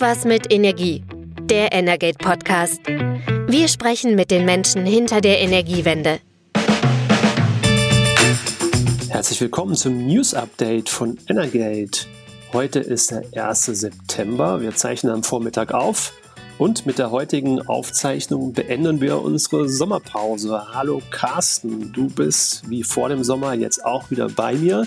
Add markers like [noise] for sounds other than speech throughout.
Irgendwas mit Energie. Der Energate Podcast. Wir sprechen mit den Menschen hinter der Energiewende. Herzlich willkommen zum News Update von Energate. Heute ist der 1. September. Wir zeichnen am Vormittag auf. Und mit der heutigen Aufzeichnung beenden wir unsere Sommerpause. Hallo Carsten, du bist wie vor dem Sommer jetzt auch wieder bei mir.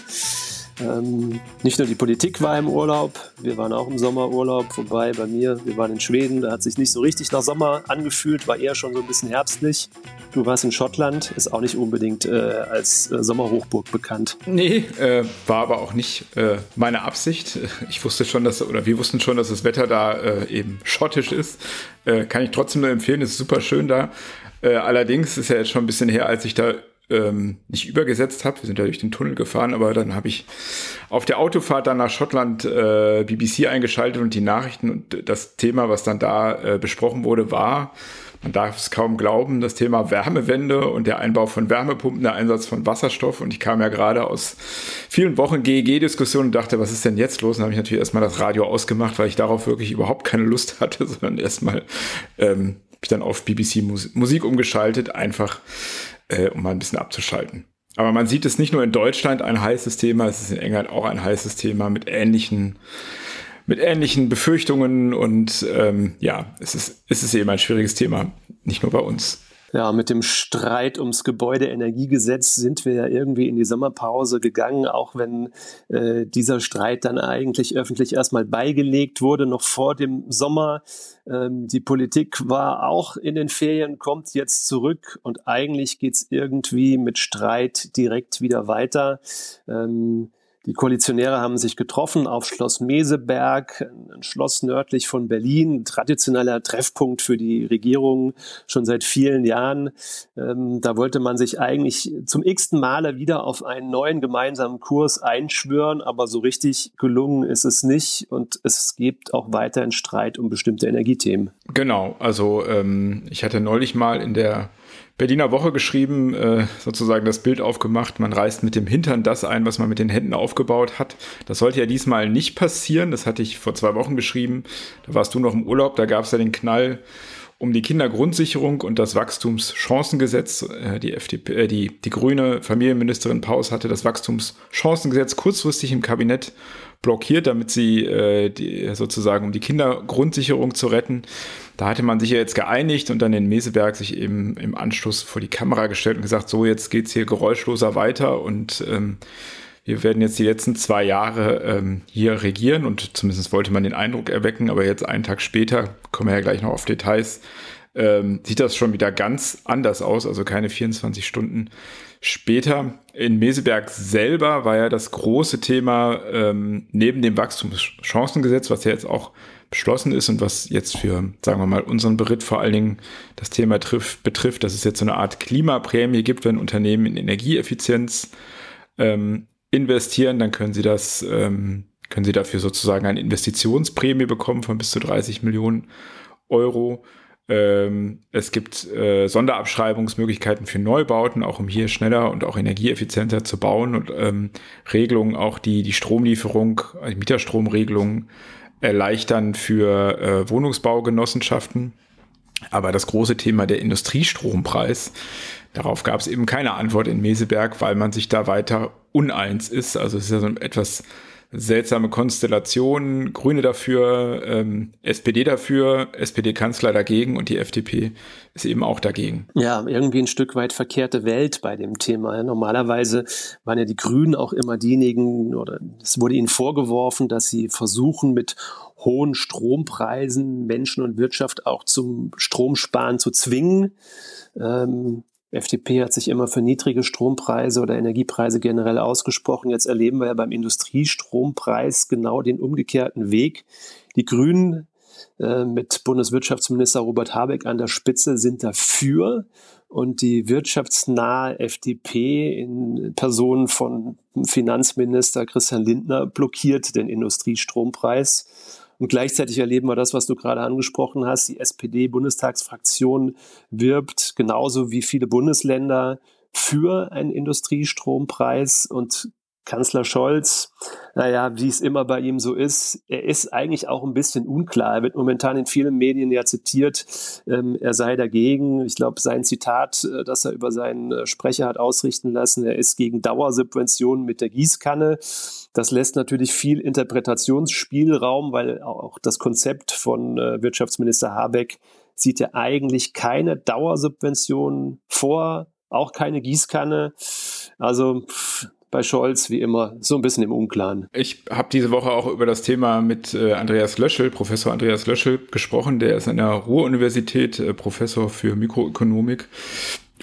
Ähm, nicht nur die Politik war im Urlaub, wir waren auch im Sommerurlaub, wobei bei mir, wir waren in Schweden, da hat sich nicht so richtig nach Sommer angefühlt, war eher schon so ein bisschen herbstlich. Du warst in Schottland, ist auch nicht unbedingt äh, als äh, Sommerhochburg bekannt. Nee, äh, war aber auch nicht äh, meine Absicht. [laughs] Ich wusste schon, dass, oder wir wussten schon, dass das Wetter da äh, eben schottisch ist. Äh, kann ich trotzdem nur empfehlen, ist super schön da. allerdings ist ja jetzt schon ein bisschen her, als ich da ähm, nicht übergesetzt habe. Wir sind ja durch den Tunnel gefahren, aber dann habe ich auf der Autofahrt dann nach Schottland äh, BBC eingeschaltet und die Nachrichten und das Thema, was dann da äh, besprochen wurde, war, man darf es kaum glauben, das Thema Wärmewende und der Einbau von Wärmepumpen, der Einsatz von Wasserstoff. Und ich kam ja gerade aus vielen Wochen GEG-Diskussionen und dachte, was ist denn jetzt los? Und habe ich natürlich erstmal das Radio ausgemacht, weil ich darauf wirklich überhaupt keine Lust hatte, [laughs] sondern erstmal ähm, ich dann auf BBC Musik umgeschaltet, einfach äh, um mal ein bisschen abzuschalten. Aber man sieht es nicht nur in Deutschland ein heißes Thema, es ist in England auch ein heißes Thema mit ähnlichen, mit ähnlichen Befürchtungen und ähm, ja, es ist, es ist eben ein schwieriges Thema, nicht nur bei uns. Ja, mit dem Streit ums Gebäudeenergiegesetz sind wir ja irgendwie in die Sommerpause gegangen, auch wenn äh, dieser Streit dann eigentlich öffentlich erstmal beigelegt wurde, noch vor dem Sommer. Ähm, die Politik war auch in den Ferien, kommt jetzt zurück und eigentlich geht's irgendwie mit Streit direkt wieder weiter. Ähm, die Koalitionäre haben sich getroffen auf Schloss Meseberg, ein Schloss nördlich von Berlin, traditioneller Treffpunkt für die Regierung schon seit vielen Jahren. Ähm, da wollte man sich eigentlich zum x-ten Male wieder auf einen neuen gemeinsamen Kurs einschwören, aber so richtig gelungen ist es nicht und es gibt auch weiterhin Streit um bestimmte Energiethemen. Genau, also ähm, ich hatte neulich mal in der Berliner Woche geschrieben, äh, sozusagen das Bild aufgemacht, man reißt mit dem Hintern das ein, was man mit den Händen aufgebaut hat. Das sollte ja diesmal nicht passieren. Das hatte ich vor zwei Wochen geschrieben. Da warst du noch im Urlaub, da gab es ja den Knall um die Kindergrundsicherung und das Wachstumschancengesetz. Äh, die, FDP, äh, die, die grüne Familienministerin Paus hatte das Wachstumschancengesetz kurzfristig im Kabinett blockiert, damit sie äh, die, sozusagen um die Kindergrundsicherung zu retten. Da hatte man sich ja jetzt geeinigt und dann in Meseberg sich eben im Anschluss vor die Kamera gestellt und gesagt, so jetzt geht's hier geräuschloser weiter und ähm, wir werden jetzt die letzten zwei Jahre ähm, hier regieren und zumindest wollte man den Eindruck erwecken, aber jetzt einen Tag später, kommen wir ja gleich noch auf Details, ähm, sieht das schon wieder ganz anders aus, also keine 24 Stunden später. In Meseberg selber war ja das große Thema ähm, neben dem Wachstumschancengesetz, was ja jetzt auch beschlossen ist und was jetzt für, sagen wir mal, unseren Beritt vor allen Dingen das Thema trifft, betrifft, dass es jetzt so eine Art Klimaprämie gibt, wenn Unternehmen in Energieeffizienz ähm, investieren, dann können sie das, ähm, können sie dafür sozusagen eine Investitionsprämie bekommen von bis zu 30 Millionen Euro. Ähm, es gibt äh, Sonderabschreibungsmöglichkeiten für Neubauten, auch um hier schneller und auch energieeffizienter zu bauen und ähm, Regelungen, auch die die Stromlieferung, die Mieterstromregelungen erleichtern für äh, Wohnungsbaugenossenschaften. Aber das große Thema der Industriestrompreis, darauf gab es eben keine Antwort in Meseberg, weil man sich da weiter uneins ist. Also es ist ja so etwas seltsame Konstellationen. Grüne dafür, ähm, SPD dafür, SPD-Kanzler dagegen und die FDP ist eben auch dagegen. Ja, irgendwie ein Stück weit verkehrte Welt bei dem Thema. Normalerweise waren ja die Grünen auch immer diejenigen, oder es wurde ihnen vorgeworfen, dass sie versuchen, mit hohen Strompreisen Menschen und Wirtschaft auch zum Stromsparen zu zwingen. Ähm, FDP hat sich immer für niedrige Strompreise oder Energiepreise generell ausgesprochen. Jetzt erleben wir ja beim Industriestrompreis genau den umgekehrten Weg. Die Grünen äh, mit Bundeswirtschaftsminister Robert Habeck an der Spitze sind dafür und die wirtschaftsnahe FDP in Person von Finanzminister Christian Lindner blockiert den Industriestrompreis. Und gleichzeitig erleben wir das, was du gerade angesprochen hast. Die SPD-Bundestagsfraktion wirbt genauso wie viele Bundesländer für einen Industriestrompreis und Kanzler Scholz, naja, wie es immer bei ihm so ist, er ist eigentlich auch ein bisschen unklar. Er wird momentan in vielen Medien ja zitiert, ähm, er sei dagegen. Ich glaube, sein Zitat, äh, das er über seinen äh, Sprecher hat ausrichten lassen, er ist gegen Dauersubventionen mit der Gießkanne. Das lässt natürlich viel Interpretationsspielraum, weil auch das Konzept von äh, Wirtschaftsminister Habeck sieht ja eigentlich keine Dauersubventionen vor, auch keine Gießkanne. Also bei Scholz wie immer so ein bisschen im Unklaren. Ich habe diese Woche auch über das Thema mit äh, Andreas Löschel, Professor Andreas Löschel, gesprochen. Der ist an der Ruhr-Universität äh, Professor für Mikroökonomik.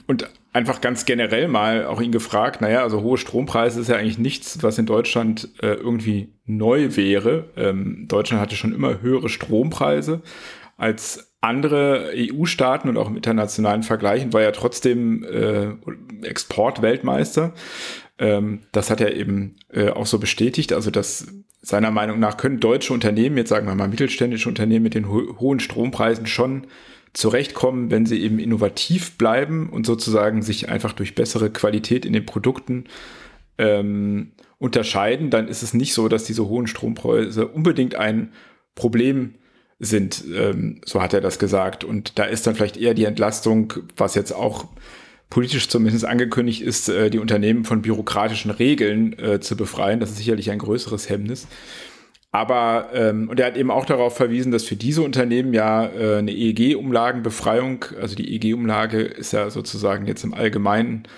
Und einfach ganz generell mal auch ihn gefragt, naja, also hohe Strompreise ist ja eigentlich nichts, was in Deutschland äh, irgendwie neu wäre. Ähm, Deutschland hatte schon immer höhere Strompreise als andere EU-Staaten und auch im internationalen Vergleich war ja trotzdem äh, Exportweltmeister. Ähm, das hat er eben äh, auch so bestätigt. Also, dass seiner Meinung nach können deutsche Unternehmen, jetzt sagen wir mal mittelständische Unternehmen mit den ho hohen Strompreisen schon zurechtkommen, wenn sie eben innovativ bleiben und sozusagen sich einfach durch bessere Qualität in den Produkten ähm, unterscheiden, dann ist es nicht so, dass diese hohen Strompreise unbedingt ein Problem sind. Ähm, so hat er das gesagt. Und da ist dann vielleicht eher die Entlastung, was jetzt auch politisch zumindest angekündigt ist, äh, die Unternehmen von bürokratischen Regeln äh, zu befreien. Das ist sicherlich ein größeres Hemmnis. Aber, ähm, und er hat eben auch darauf verwiesen, dass für diese Unternehmen ja äh, eine EEG-Umlagenbefreiung, also die EEG-Umlage ist ja sozusagen jetzt im allgemeinen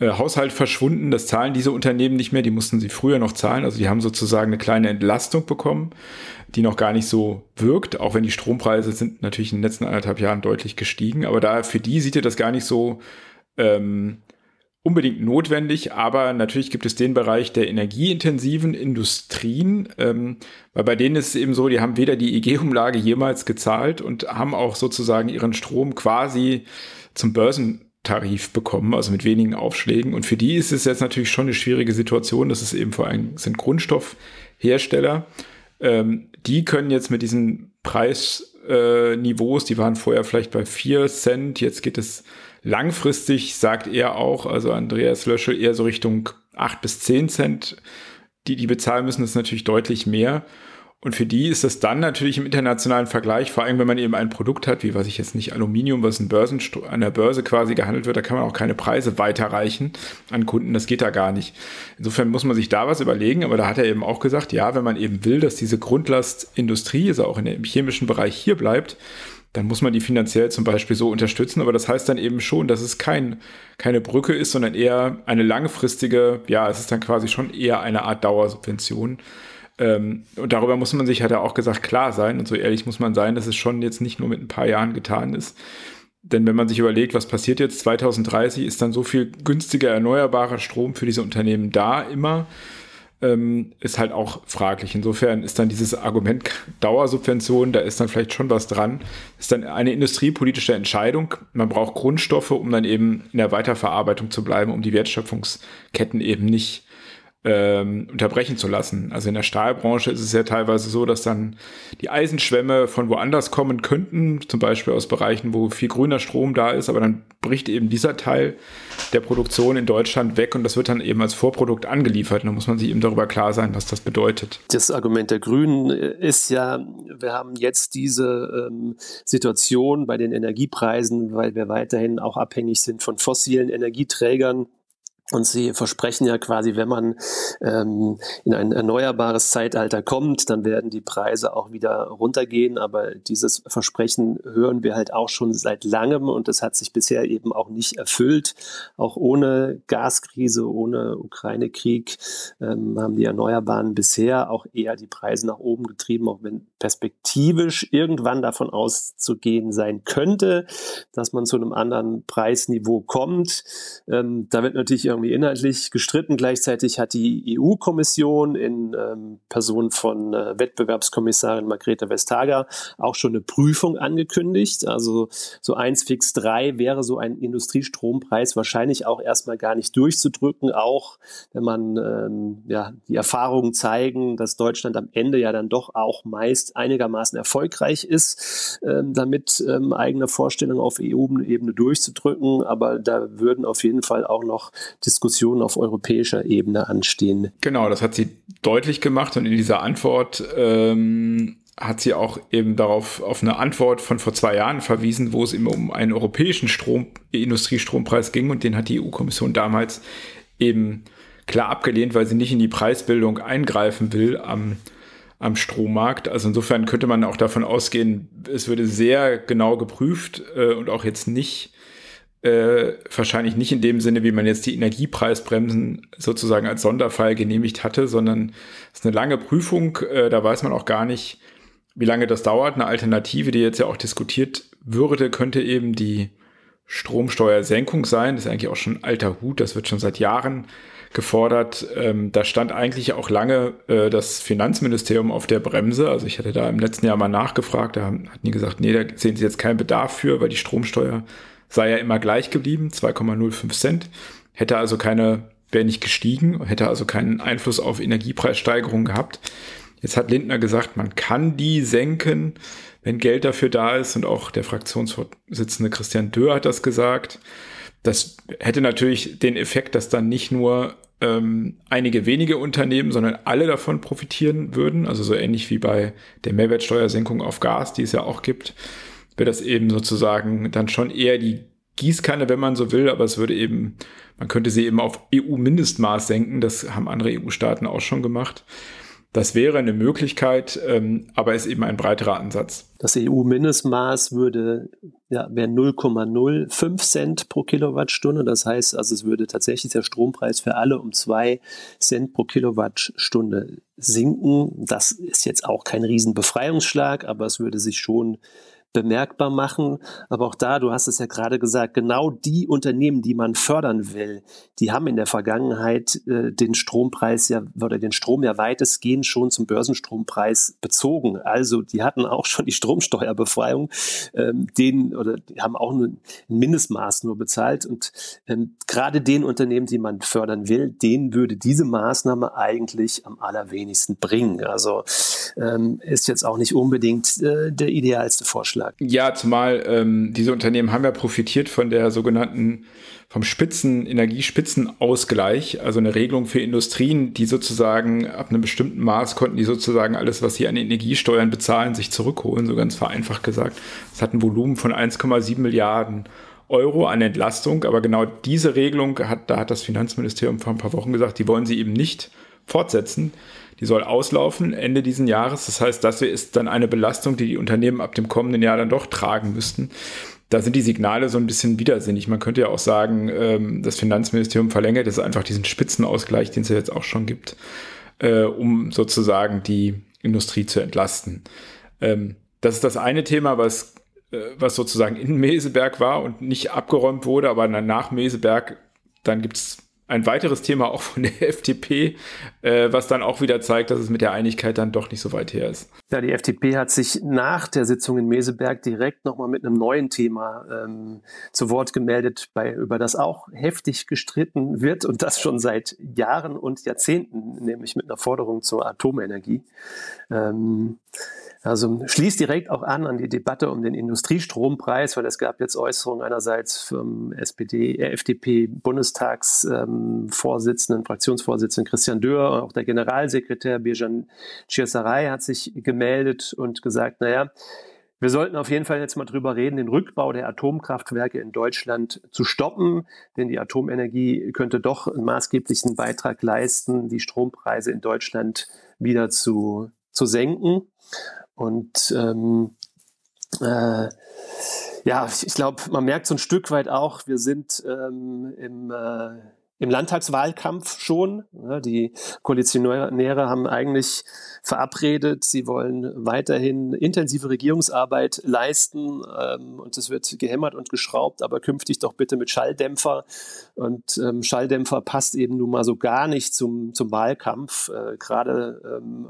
äh, Haushalt verschwunden. Das zahlen diese Unternehmen nicht mehr, die mussten sie früher noch zahlen. Also die haben sozusagen eine kleine Entlastung bekommen, die noch gar nicht so wirkt, auch wenn die Strompreise sind natürlich in den letzten anderthalb Jahren deutlich gestiegen. Aber da für die sieht er das gar nicht so ähm, unbedingt notwendig, aber natürlich gibt es den Bereich der energieintensiven Industrien, ähm, weil bei denen ist es eben so, die haben weder die EG-Umlage jemals gezahlt und haben auch sozusagen ihren Strom quasi zum Börsentarif bekommen, also mit wenigen Aufschlägen. Und für die ist es jetzt natürlich schon eine schwierige Situation. Das ist eben vor allem sind Grundstoffhersteller. Ähm, die können jetzt mit diesen Preisniveaus, äh, die waren vorher vielleicht bei 4 Cent, jetzt geht es Langfristig sagt er auch, also Andreas Löschel, eher so Richtung 8 bis 10 Cent, die die bezahlen müssen, ist natürlich deutlich mehr. Und für die ist das dann natürlich im internationalen Vergleich, vor allem wenn man eben ein Produkt hat, wie was ich jetzt nicht Aluminium, was Börsen, an der Börse quasi gehandelt wird, da kann man auch keine Preise weiterreichen an Kunden, das geht da gar nicht. Insofern muss man sich da was überlegen, aber da hat er eben auch gesagt, ja, wenn man eben will, dass diese Grundlastindustrie, also auch in dem chemischen Bereich hier bleibt, dann muss man die finanziell zum Beispiel so unterstützen. Aber das heißt dann eben schon, dass es kein, keine Brücke ist, sondern eher eine langfristige, ja, es ist dann quasi schon eher eine Art Dauersubvention. Ähm, und darüber muss man sich, hat er auch gesagt, klar sein. Und so ehrlich muss man sein, dass es schon jetzt nicht nur mit ein paar Jahren getan ist. Denn wenn man sich überlegt, was passiert jetzt 2030, ist dann so viel günstiger erneuerbarer Strom für diese Unternehmen da immer ähm, ist halt auch fraglich. Insofern ist dann dieses Argument [laughs] Dauersubvention, da ist dann vielleicht schon was dran. Ist dann eine industriepolitische Entscheidung. Man braucht Grundstoffe, um dann eben in der Weiterverarbeitung zu bleiben, um die Wertschöpfungsketten eben nicht ähm, unterbrechen zu lassen. Also in der Stahlbranche ist es ja teilweise so, dass dann die Eisenschwämme von woanders kommen könnten, zum Beispiel aus Bereichen, wo viel grüner Strom da ist, aber dann bricht eben dieser Teil der Produktion in Deutschland weg und das wird dann eben als Vorprodukt angeliefert. da muss man sich eben darüber klar sein, was das bedeutet. Das Argument der Grünen ist ja, wir haben jetzt diese ähm, Situation bei den Energiepreisen, weil wir weiterhin auch abhängig sind von fossilen Energieträgern und sie versprechen ja quasi, wenn man ähm, in ein erneuerbares Zeitalter kommt, dann werden die Preise auch wieder runtergehen. Aber dieses Versprechen hören wir halt auch schon seit langem und das hat sich bisher eben auch nicht erfüllt. Auch ohne Gaskrise, ohne Ukraine-Krieg ähm, haben die Erneuerbaren bisher auch eher die Preise nach oben getrieben, auch wenn perspektivisch irgendwann davon auszugehen sein könnte, dass man zu einem anderen Preisniveau kommt. Ähm, da wird natürlich irgendwie inhaltlich gestritten. Gleichzeitig hat die EU-Kommission in ähm, Person von äh, Wettbewerbskommissarin Margrethe Vestager auch schon eine Prüfung angekündigt. Also so 1 fix 3 wäre so ein Industriestrompreis wahrscheinlich auch erstmal gar nicht durchzudrücken, auch wenn man ähm, ja die Erfahrungen zeigen, dass Deutschland am Ende ja dann doch auch meist einigermaßen erfolgreich ist, ähm, damit ähm, eigene Vorstellungen auf EU-Ebene durchzudrücken. Aber da würden auf jeden Fall auch noch Diskussionen auf europäischer Ebene anstehen. Genau, das hat sie deutlich gemacht und in dieser Antwort ähm, hat sie auch eben darauf auf eine Antwort von vor zwei Jahren verwiesen, wo es immer um einen europäischen Strom, Industriestrompreis ging und den hat die EU-Kommission damals eben klar abgelehnt, weil sie nicht in die Preisbildung eingreifen will am, am Strommarkt. Also insofern könnte man auch davon ausgehen, es würde sehr genau geprüft äh, und auch jetzt nicht äh, wahrscheinlich nicht in dem Sinne, wie man jetzt die Energiepreisbremsen sozusagen als Sonderfall genehmigt hatte, sondern es ist eine lange Prüfung. Äh, da weiß man auch gar nicht, wie lange das dauert. Eine Alternative, die jetzt ja auch diskutiert würde, könnte eben die Stromsteuersenkung sein. Das ist eigentlich auch schon alter Hut. Das wird schon seit Jahren gefordert. Ähm, da stand eigentlich auch lange äh, das Finanzministerium auf der Bremse. Also ich hatte da im letzten Jahr mal nachgefragt. Da hatten die gesagt, nee, da sehen sie jetzt keinen Bedarf für, weil die Stromsteuer sei ja immer gleich geblieben, 2,05 Cent. Hätte also keine, wäre nicht gestiegen, hätte also keinen Einfluss auf Energiepreissteigerungen gehabt. Jetzt hat Lindner gesagt, man kann die senken, wenn Geld dafür da ist. Und auch der Fraktionsvorsitzende Christian Dörr hat das gesagt. Das hätte natürlich den Effekt, dass dann nicht nur ähm, einige wenige Unternehmen, sondern alle davon profitieren würden. Also so ähnlich wie bei der Mehrwertsteuersenkung auf Gas, die es ja auch gibt, wäre das eben sozusagen dann schon eher die Gießkanne, wenn man so will, aber es würde eben, man könnte sie eben auf EU-Mindestmaß senken. Das haben andere EU-Staaten auch schon gemacht. Das wäre eine Möglichkeit, ähm, aber ist eben ein breiterer Ansatz. Das EU-Mindestmaß würde ja, wäre 0,05 Cent pro Kilowattstunde. Das heißt, also es würde tatsächlich der Strompreis für alle um zwei Cent pro Kilowattstunde sinken. Das ist jetzt auch kein Riesenbefreiungsschlag, aber es würde sich schon bemerkbar machen. Aber auch da, du hast es ja gerade gesagt, genau die Unternehmen, die man fördern will, die haben in der Vergangenheit äh, den Strompreis ja oder den Strom ja weitestgehend schon zum Börsenstrompreis bezogen. Also die hatten auch schon die Stromsteuerbefreiung, ähm, den oder die haben auch ein Mindestmaß nur bezahlt. Und ähm, gerade den Unternehmen, die man fördern will, denen würde diese Maßnahme eigentlich am allerwenigsten bringen. Also ähm, ist jetzt auch nicht unbedingt äh, der idealste Vorschlag. Vorschlag. Ja, zumal ähm, diese Unternehmen haben ja profitiert von der sogenannten vom Spitzen, Energiespitzenausgleich, also eine Regelung für Industrien, die sozusagen ab einem bestimmten Maß konnten die sozusagen alles, was sie an Energiesteuern bezahlen, sich zurückholen, so ganz vereinfacht gesagt. Das hat ein Volumen von 1,7 Milliarden Euro an Entlastung, aber genau diese Regelung hat, da hat das Finanzministerium vor ein paar Wochen gesagt, die wollen sie eben nicht fortsetzen. Die soll auslaufen Ende diesen Jahres. Das heißt, das ist dann eine Belastung, die die Unternehmen ab dem kommenden Jahr dann doch tragen müssten. Da sind die Signale so ein bisschen widersinnig. Man könnte ja auch sagen, ähm, das Finanzministerium verlängert es einfach diesen Spitzenausgleich, den es ja jetzt auch schon gibt, äh, um sozusagen die Industrie zu entlasten. Ähm, das ist das eine Thema, was, äh, was sozusagen in Meseberg war und nicht abgeräumt wurde, aber nach Meseberg, dann gibt es ein weiteres Thema auch von der [laughs] FDP, äh, was dann auch wieder zeigt, dass es mit der Einigkeit dann doch nicht so weit her ist. Ja, die FDP hat sich nach der Sitzung in Meseberg direkt nochmal mit einem neuen Thema ähm, zu Wort gemeldet, bei, über das auch heftig gestritten wird und das schon seit Jahren und Jahrzehnten, nämlich mit einer Forderung zur Atomenergie. Ähm, also schließt direkt auch an an die Debatte um den Industriestrompreis, weil es gab jetzt Äußerungen einerseits vom SPD, äh, FDP-Bundestagsvorsitzenden, ähm, Fraktionsvorsitzenden Christian Dörr, auch der Generalsekretär Birjan Chirsaray hat sich gemeldet und gesagt, naja, wir sollten auf jeden Fall jetzt mal drüber reden, den Rückbau der Atomkraftwerke in Deutschland zu stoppen, denn die Atomenergie könnte doch einen maßgeblichen Beitrag leisten, die Strompreise in Deutschland wieder zu, zu senken. Und ähm, äh, ja, ich glaube, man merkt so ein Stück weit auch, wir sind ähm, im äh, im Landtagswahlkampf schon. Die Koalitionäre haben eigentlich verabredet, sie wollen weiterhin intensive Regierungsarbeit leisten ähm, und es wird gehämmert und geschraubt, aber künftig doch bitte mit Schalldämpfer. Und ähm, Schalldämpfer passt eben nun mal so gar nicht zum, zum Wahlkampf, äh, gerade ähm,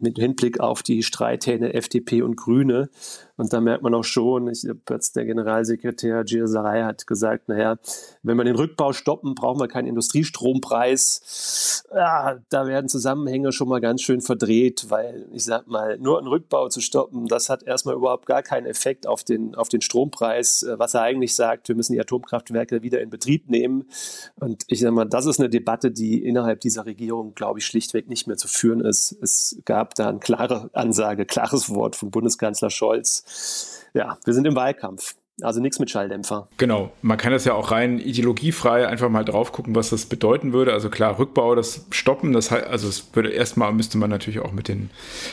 mit Hinblick auf die Streithähne FDP und Grüne. Und da merkt man auch schon, ich, der Generalsekretär Gilles Sarai hat gesagt, naja, wenn man den Rückbau stoppen, brauchen wir keinen Industriestrompreis. Ja, da werden Zusammenhänge schon mal ganz schön verdreht, weil ich sag mal, nur einen Rückbau zu stoppen, das hat erstmal überhaupt gar keinen Effekt auf den, auf den Strompreis, äh, was er eigentlich sagt, wir müssen die Atomkraftwerke wieder in Betrieb nehmen. Und ich sag mal, das ist eine Debatte, die innerhalb dieser Regierung, glaube ich, schlichtweg nicht mehr zu führen ist. Es gab da eine klare Ansage, klares Wort von Bundeskanzler Scholz. Ja, wir sind im Wahlkampf. Also nichts mit Schalldämpfer. Genau. Man kann das ja auch rein ideologiefrei einfach mal drauf gucken, was das bedeuten würde. Also klar, Rückbau, das Stoppen, das heißt, also es würde erstmal müsste man natürlich auch mit den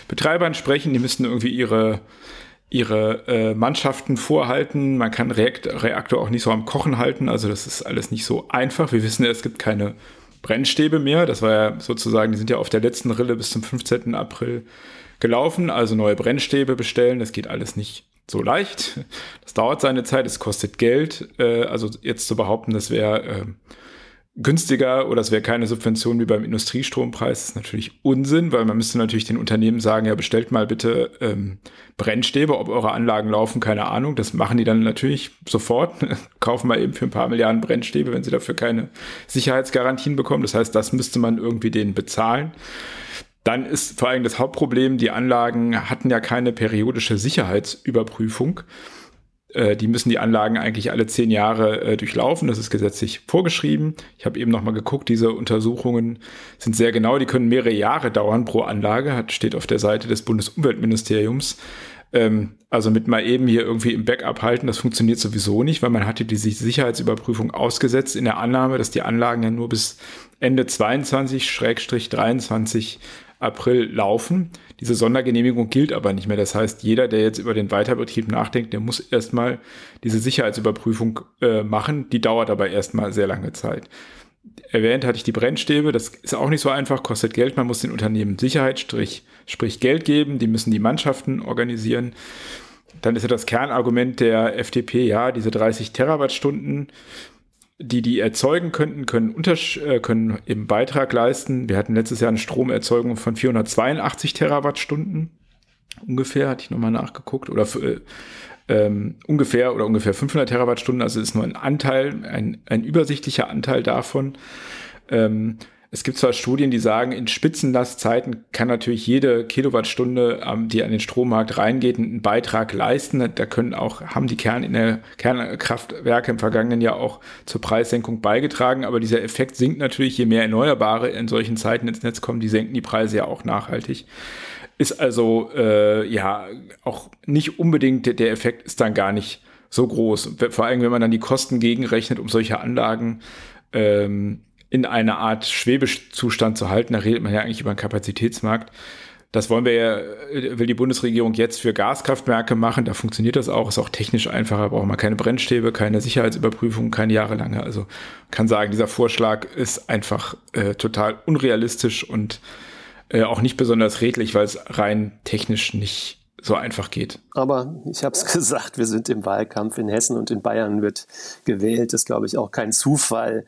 Betreibern sprechen. Die müssten irgendwie ihre ihre äh, Mannschaften vorhalten. Man kann Reakt Reaktor auch nicht so am Kochen halten. Also das ist alles nicht so einfach. Wir wissen ja, es gibt keine Brennstäbe mehr. Das war ja sozusagen, die sind ja auf der letzten Rille bis zum 15. April gelaufen. Also neue Brennstäbe bestellen. Das geht alles nicht so leicht. Das dauert seine Zeit, es kostet Geld. Äh, also jetzt zu behaupten, das wäre äh, günstiger oder es wäre keine Subvention wie beim Industriestrompreis, ist natürlich Unsinn, weil man müsste natürlich den Unternehmen sagen, ja, bestellt mal bitte ähm, Brennstäbe, ob eure Anlagen laufen, keine Ahnung. Das machen die dann natürlich sofort, [laughs] kaufen mal eben für ein paar Milliarden Brennstäbe, wenn sie dafür keine Sicherheitsgarantien bekommen. Das heißt, das müsste man irgendwie denen bezahlen. Dann ist vor allem das Hauptproblem, die Anlagen hatten ja keine periodische Sicherheitsüberprüfung. Äh, die müssen die Anlagen eigentlich alle zehn Jahre äh, durchlaufen. Das ist gesetzlich vorgeschrieben. Ich habe eben noch mal geguckt, diese Untersuchungen sind sehr genau. Die können mehrere Jahre dauern pro Anlage. Hat, steht auf der Seite des Bundesumweltministeriums. Ähm, also mit mal eben hier irgendwie im Backup halten, das funktioniert sowieso nicht, weil man hatte die Sicherheitsüberprüfung ausgesetzt in der Annahme, dass die Anlagen ja nur bis Ende 22-23 April laufen. Diese Sondergenehmigung gilt aber nicht mehr. Das heißt, jeder, der jetzt über den Weiterbetrieb nachdenkt, der muss erstmal diese Sicherheitsüberprüfung äh, machen. Die dauert aber erstmal sehr lange Zeit. Erwähnt hatte ich die Brennstäbe. Das ist auch nicht so einfach, kostet Geld. Man muss den Unternehmen Sicherheit, sprich, sprich Geld geben. Die müssen die Mannschaften organisieren. Dann ist ja das Kernargument der FDP, ja, diese 30 Terawattstunden die die erzeugen könnten, können, Untersch äh, können eben Beitrag leisten. Wir hatten letztes Jahr eine Stromerzeugung von 482 Terawattstunden. Ungefähr, hatte ich nochmal nachgeguckt. Oder äh, ähm, ungefähr oder ungefähr 500 Terawattstunden. Also ist nur ein Anteil, ein, ein übersichtlicher Anteil davon. Ähm, es gibt zwar Studien, die sagen, in Spitzenlastzeiten kann natürlich jede Kilowattstunde, ähm, die an den Strommarkt reingeht, einen Beitrag leisten. Da können auch, haben die Kern in der Kernkraftwerke im vergangenen Jahr auch zur Preissenkung beigetragen. Aber dieser Effekt sinkt natürlich, je mehr Erneuerbare in solchen Zeiten ins Netz kommen, die senken die Preise ja auch nachhaltig. Ist also, äh, ja, auch nicht unbedingt, der Effekt ist dann gar nicht so groß. Vor allem, wenn man dann die Kosten gegenrechnet, um solche Anlagen ähm, in einer Art Schwebezustand zu halten. Da redet man ja eigentlich über einen Kapazitätsmarkt. Das wollen wir ja, äh, will die Bundesregierung jetzt für Gaskraftwerke machen. Da funktioniert das auch, ist auch technisch einfacher, braucht man keine Brennstäbe, keine Sicherheitsüberprüfung, keine jahrelange. Also kann sagen, dieser Vorschlag ist einfach äh, total unrealistisch und äh, auch nicht besonders redlich, weil es rein technisch nicht so einfach geht. Aber ich habe es [laughs] gesagt, wir sind im Wahlkampf in Hessen und in Bayern wird gewählt. Das ist, glaube ich, auch kein Zufall,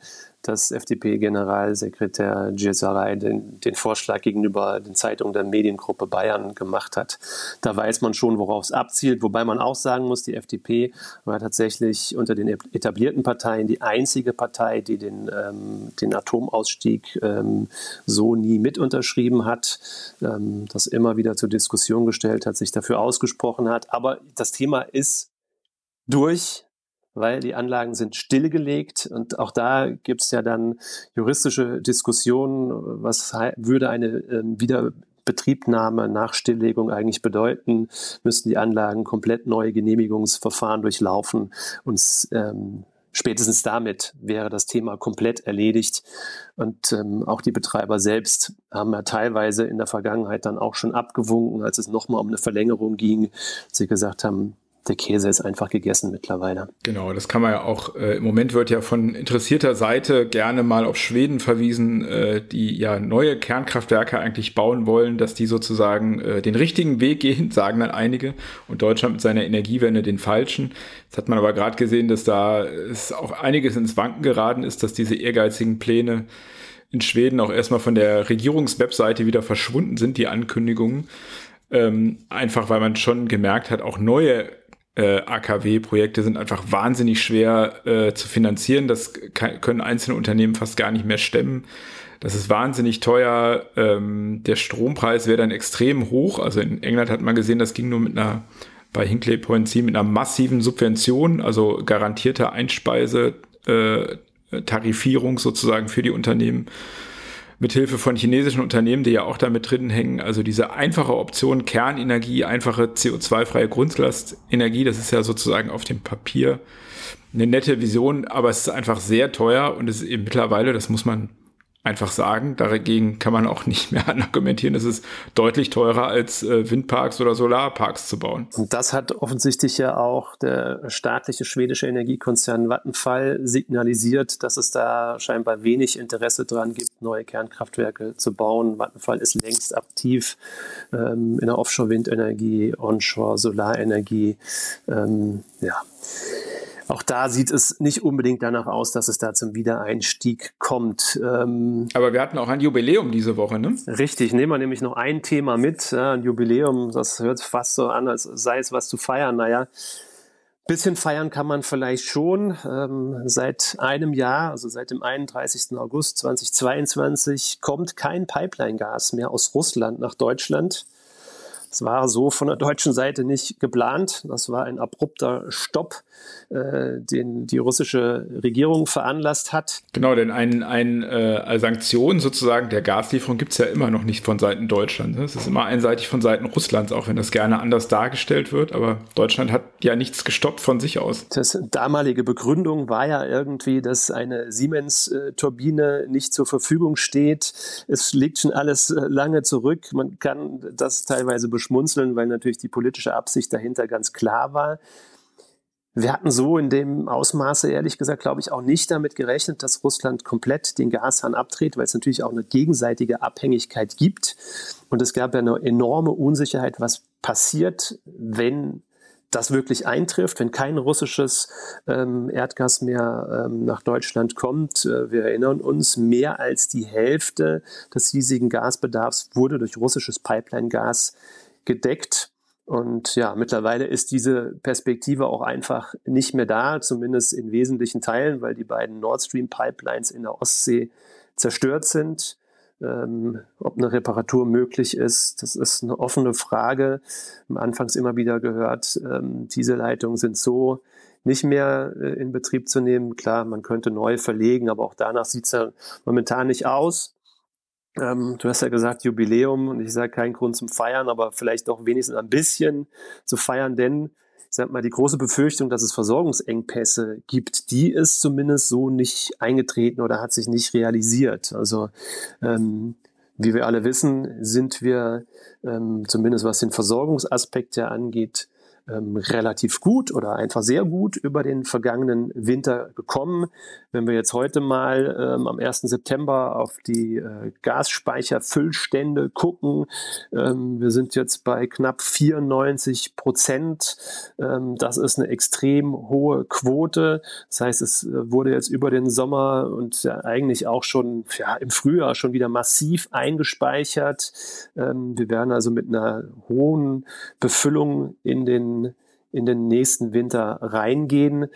dass FDP-Generalsekretär Gilsaray den, den Vorschlag gegenüber den Zeitungen der Mediengruppe Bayern gemacht hat. Da weiß man schon, worauf es abzielt, wobei man auch sagen muss, die FDP war tatsächlich unter den etablierten Parteien die einzige Partei, die den, ähm, den Atomausstieg ähm, so nie mit unterschrieben hat, ähm, das immer wieder zur Diskussion gestellt hat, sich dafür ausgesprochen hat. Aber das Thema ist durch weil die Anlagen sind stillgelegt und auch da gibt es ja dann juristische Diskussionen, was würde eine äh, Wiederbetriebnahme nach Stilllegung eigentlich bedeuten? Müssten die Anlagen komplett neue Genehmigungsverfahren durchlaufen? Und ähm, spätestens damit wäre das Thema komplett erledigt. Und ähm, auch die Betreiber selbst haben ja teilweise in der Vergangenheit dann auch schon abgewunken, als es nochmal um eine Verlängerung ging. Sie gesagt haben, der Käse ist einfach gegessen mittlerweile. Genau, das kann man ja auch, äh, im Moment wird ja von interessierter Seite gerne mal auf Schweden verwiesen, äh, die ja neue Kernkraftwerke eigentlich bauen wollen, dass die sozusagen äh, den richtigen Weg gehen, [laughs] sagen dann einige, und Deutschland mit seiner Energiewende den falschen. Jetzt hat man aber gerade gesehen, dass da ist auch einiges ins Wanken geraten ist, dass diese ehrgeizigen Pläne in Schweden auch erstmal von der Regierungswebseite wieder verschwunden sind, die Ankündigungen. Ähm, einfach weil man schon gemerkt hat, auch neue äh, AKW-Projekte sind einfach wahnsinnig schwer äh, zu finanzieren. Das können einzelne Unternehmen fast gar nicht mehr stemmen. Das ist wahnsinnig teuer. Ähm, der Strompreis wäre dann extrem hoch. Also in England hat man gesehen, das ging nur mit einer, bei Hinkley Point C, mit einer massiven Subvention, also garantierte Einspeise, äh, sozusagen für die Unternehmen mithilfe von chinesischen Unternehmen, die ja auch damit drin hängen. Also diese einfache Option Kernenergie, einfache CO2-freie Grundlastenergie, das ist ja sozusagen auf dem Papier eine nette Vision, aber es ist einfach sehr teuer und es ist eben mittlerweile, das muss man einfach sagen. Dagegen kann man auch nicht mehr [laughs] argumentieren. Es ist deutlich teurer als äh, Windparks oder Solarparks zu bauen. Und das hat offensichtlich ja auch der staatliche schwedische Energiekonzern Vattenfall signalisiert, dass es da scheinbar wenig Interesse dran gibt, neue Kernkraftwerke zu bauen. Vattenfall ist längst aktiv ähm, in der Offshore-Windenergie, Onshore-Solarenergie. Ähm, ja auch da sieht es nicht unbedingt danach aus, dass es da zum Wiedereinstieg kommt. Ähm, Aber wir hatten auch ein Jubiläum diese Woche, ne? Richtig, nehmen wir nämlich noch ein Thema mit. Ja, ein Jubiläum, das hört fast so an, als sei es was zu feiern. Naja, Bisschen feiern kann man vielleicht schon. Ähm, seit einem Jahr, also seit dem 31. August 2022, kommt kein Pipeline-Gas mehr aus Russland nach Deutschland. Es war so von der deutschen Seite nicht geplant. Das war ein abrupter Stopp, äh, den die russische Regierung veranlasst hat. Genau, denn ein, ein äh, Sanktion sozusagen der Gaslieferung gibt es ja immer noch nicht von Seiten Deutschlands. Es ist immer einseitig von Seiten Russlands, auch wenn das gerne anders dargestellt wird. Aber Deutschland hat ja nichts gestoppt von sich aus. Das damalige Begründung war ja irgendwie, dass eine Siemens-Turbine nicht zur Verfügung steht. Es liegt schon alles äh, lange zurück. Man kann das teilweise beschreiben schmunzeln, weil natürlich die politische Absicht dahinter ganz klar war. Wir hatten so in dem Ausmaße, ehrlich gesagt, glaube ich, auch nicht damit gerechnet, dass Russland komplett den Gashahn abdreht, weil es natürlich auch eine gegenseitige Abhängigkeit gibt. Und es gab ja eine enorme Unsicherheit, was passiert, wenn das wirklich eintrifft, wenn kein russisches ähm, Erdgas mehr ähm, nach Deutschland kommt. Äh, wir erinnern uns, mehr als die Hälfte des hiesigen Gasbedarfs wurde durch russisches Pipeline-Gas gedeckt. Und ja, mittlerweile ist diese Perspektive auch einfach nicht mehr da, zumindest in wesentlichen Teilen, weil die beiden Nord Stream Pipelines in der Ostsee zerstört sind. Ähm, ob eine Reparatur möglich ist, das ist eine offene Frage. Anfangs immer wieder gehört, ähm, diese Leitungen sind so nicht mehr äh, in Betrieb zu nehmen. Klar, man könnte neu verlegen, aber auch danach sieht es ja momentan nicht aus. Ähm, du hast ja gesagt Jubiläum und ich sage keinen Grund zum Feiern, aber vielleicht doch wenigstens ein bisschen zu feiern, denn ich sag mal, die große Befürchtung, dass es Versorgungsengpässe gibt, die ist zumindest so nicht eingetreten oder hat sich nicht realisiert. Also ähm, wie wir alle wissen, sind wir ähm, zumindest was den Versorgungsaspekt ja angeht, ähm, relativ gut oder einfach sehr gut über den vergangenen Winter gekommen. Wenn wir jetzt heute mal ähm, am 1. September auf die äh, Gasspeicherfüllstände gucken, ähm, wir sind jetzt bei knapp 94 Prozent. Ähm, das ist eine extrem hohe Quote. Das heißt, es äh, wurde jetzt über den Sommer und ja, eigentlich auch schon ja, im Frühjahr schon wieder massiv eingespeichert. Ähm, wir werden also mit einer hohen Befüllung in den in den nächsten Winter reingehen.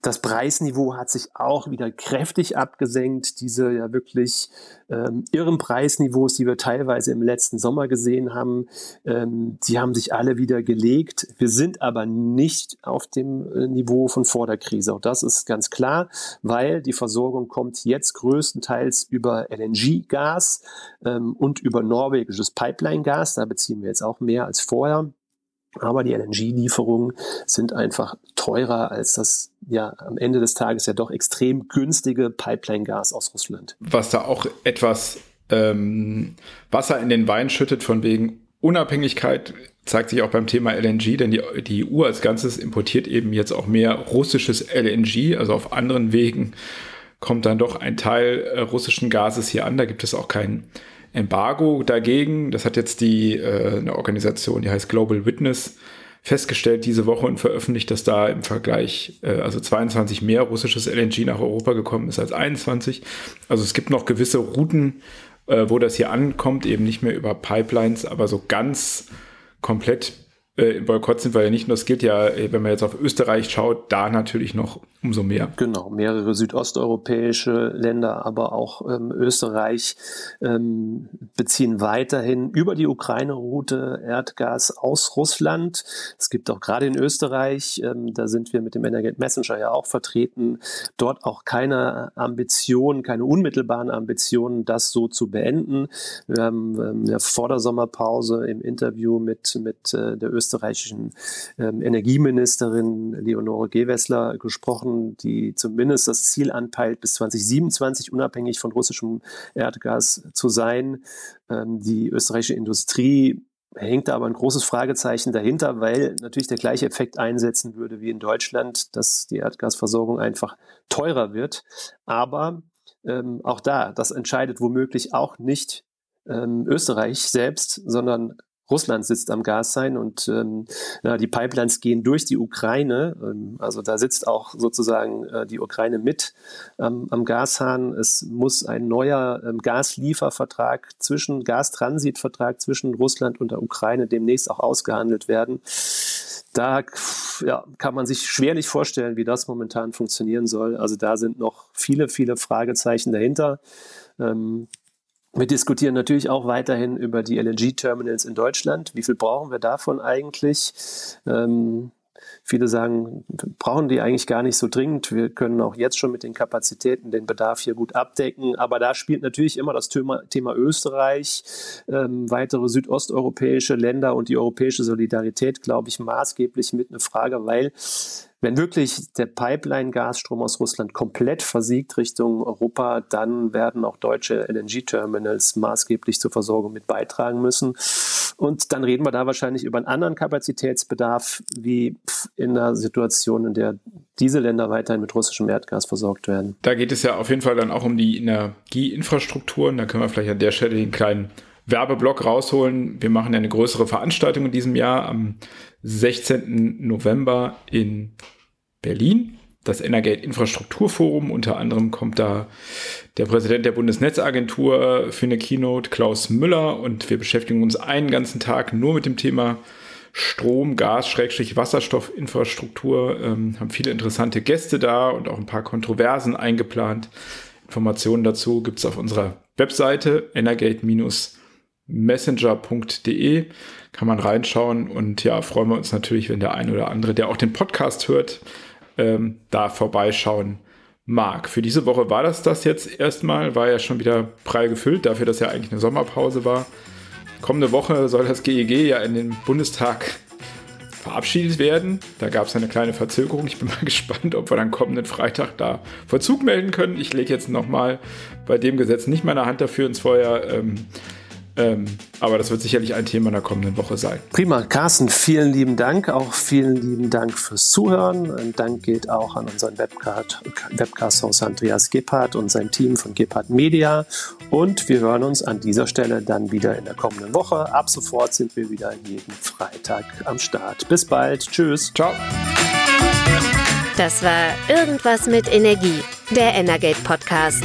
Das Preisniveau hat sich auch wieder kräftig abgesenkt. Diese ja wirklich ähm, irren Preisniveaus, die wir teilweise im letzten Sommer gesehen haben, ähm, die haben sich alle wieder gelegt. Wir sind aber nicht auf dem äh, Niveau von vor der Krise. Auch das ist ganz klar, weil die Versorgung kommt jetzt größtenteils über LNG-Gas ähm, und über norwegisches Pipeline-Gas. Da beziehen wir jetzt auch mehr als vorher. Aber die LNG-Lieferungen sind einfach teurer als das ja am Ende des Tages ja doch extrem günstige Pipeline-Gas aus Russland. Was da auch etwas ähm, Wasser in den Wein schüttet, von wegen Unabhängigkeit, zeigt sich auch beim Thema LNG, denn die, die EU als Ganzes importiert eben jetzt auch mehr russisches LNG, also auf anderen Wegen kommt dann doch ein Teil äh, russischen Gases hier an. Da gibt es auch keinen Embargo dagegen. Das hat jetzt die äh, eine Organisation, die heißt Global Witness, festgestellt diese Woche und veröffentlicht, dass da im Vergleich äh, also 22 mehr russisches LNG nach Europa gekommen ist als 21. Also es gibt noch gewisse Routen, äh, wo das hier ankommt, eben nicht mehr über Pipelines, aber so ganz komplett äh, im Boykott sind wir ja nicht nur, das gilt ja, äh, wenn man jetzt auf Österreich schaut, da natürlich noch umso mehr. Genau, mehrere südosteuropäische Länder, aber auch ähm, Österreich ähm, beziehen weiterhin über die Ukraine-Route Erdgas aus Russland. Es gibt auch gerade in Österreich, ähm, da sind wir mit dem Energet Messenger ja auch vertreten, dort auch keine Ambitionen, keine unmittelbaren Ambitionen, das so zu beenden. Wir haben ähm, ja vor der Sommerpause im Interview mit, mit äh, der österreichischen ähm, Energieministerin Leonore Gewessler gesprochen, die zumindest das Ziel anpeilt, bis 2027 unabhängig von russischem Erdgas zu sein. Ähm, die österreichische Industrie hängt da aber ein großes Fragezeichen dahinter, weil natürlich der gleiche Effekt einsetzen würde wie in Deutschland, dass die Erdgasversorgung einfach teurer wird. Aber ähm, auch da, das entscheidet womöglich auch nicht ähm, Österreich selbst, sondern Russland sitzt am Gas sein und ähm, ja, die Pipelines gehen durch die Ukraine. Ähm, also da sitzt auch sozusagen äh, die Ukraine mit ähm, am Gashahn. Es muss ein neuer ähm, Gasliefervertrag zwischen, Gastransitvertrag zwischen Russland und der Ukraine demnächst auch ausgehandelt werden. Da ja, kann man sich schwerlich vorstellen, wie das momentan funktionieren soll. Also da sind noch viele, viele Fragezeichen dahinter. Wir diskutieren natürlich auch weiterhin über die LNG-Terminals in Deutschland. Wie viel brauchen wir davon eigentlich? Ähm, viele sagen, brauchen die eigentlich gar nicht so dringend. Wir können auch jetzt schon mit den Kapazitäten den Bedarf hier gut abdecken. Aber da spielt natürlich immer das Thema, Thema Österreich, ähm, weitere südosteuropäische Länder und die europäische Solidarität, glaube ich, maßgeblich mit eine Frage, weil wenn wirklich der Pipeline-Gasstrom aus Russland komplett versiegt Richtung Europa, dann werden auch deutsche LNG-Terminals maßgeblich zur Versorgung mit beitragen müssen. Und dann reden wir da wahrscheinlich über einen anderen Kapazitätsbedarf, wie in einer Situation, in der diese Länder weiterhin mit russischem Erdgas versorgt werden. Da geht es ja auf jeden Fall dann auch um die Energieinfrastrukturen. Da können wir vielleicht an der Stelle den kleinen Werbeblock rausholen. Wir machen eine größere Veranstaltung in diesem Jahr am 16. November in Berlin. Das Energate Infrastrukturforum. Unter anderem kommt da der Präsident der Bundesnetzagentur für eine Keynote, Klaus Müller. Und wir beschäftigen uns einen ganzen Tag nur mit dem Thema Strom, Gas, Schrägstrich, Wasserstoffinfrastruktur. Ähm, haben viele interessante Gäste da und auch ein paar Kontroversen eingeplant. Informationen dazu gibt es auf unserer Webseite energate-messenger.de kann man reinschauen und ja, freuen wir uns natürlich, wenn der ein oder andere, der auch den Podcast hört, ähm, da vorbeischauen mag. Für diese Woche war das das jetzt erstmal, war ja schon wieder prall gefüllt, dafür, dass ja eigentlich eine Sommerpause war. Kommende Woche soll das GEG e ja in den Bundestag [laughs] verabschiedet werden. Da gab es eine kleine Verzögerung. Ich bin mal [laughs] gespannt, ob wir dann kommenden Freitag da Vollzug melden können. Ich lege jetzt nochmal bei dem Gesetz nicht meine Hand dafür ins Feuer. Ähm, ähm, aber das wird sicherlich ein Thema in der kommenden Woche sein. Prima. Carsten, vielen lieben Dank. Auch vielen lieben Dank fürs Zuhören. Ein Dank geht auch an unseren Webcast-Host Andreas Gebhardt und sein Team von Gebhardt Media. Und wir hören uns an dieser Stelle dann wieder in der kommenden Woche. Ab sofort sind wir wieder jeden Freitag am Start. Bis bald. Tschüss. Ciao. Das war Irgendwas mit Energie, der Energate Podcast.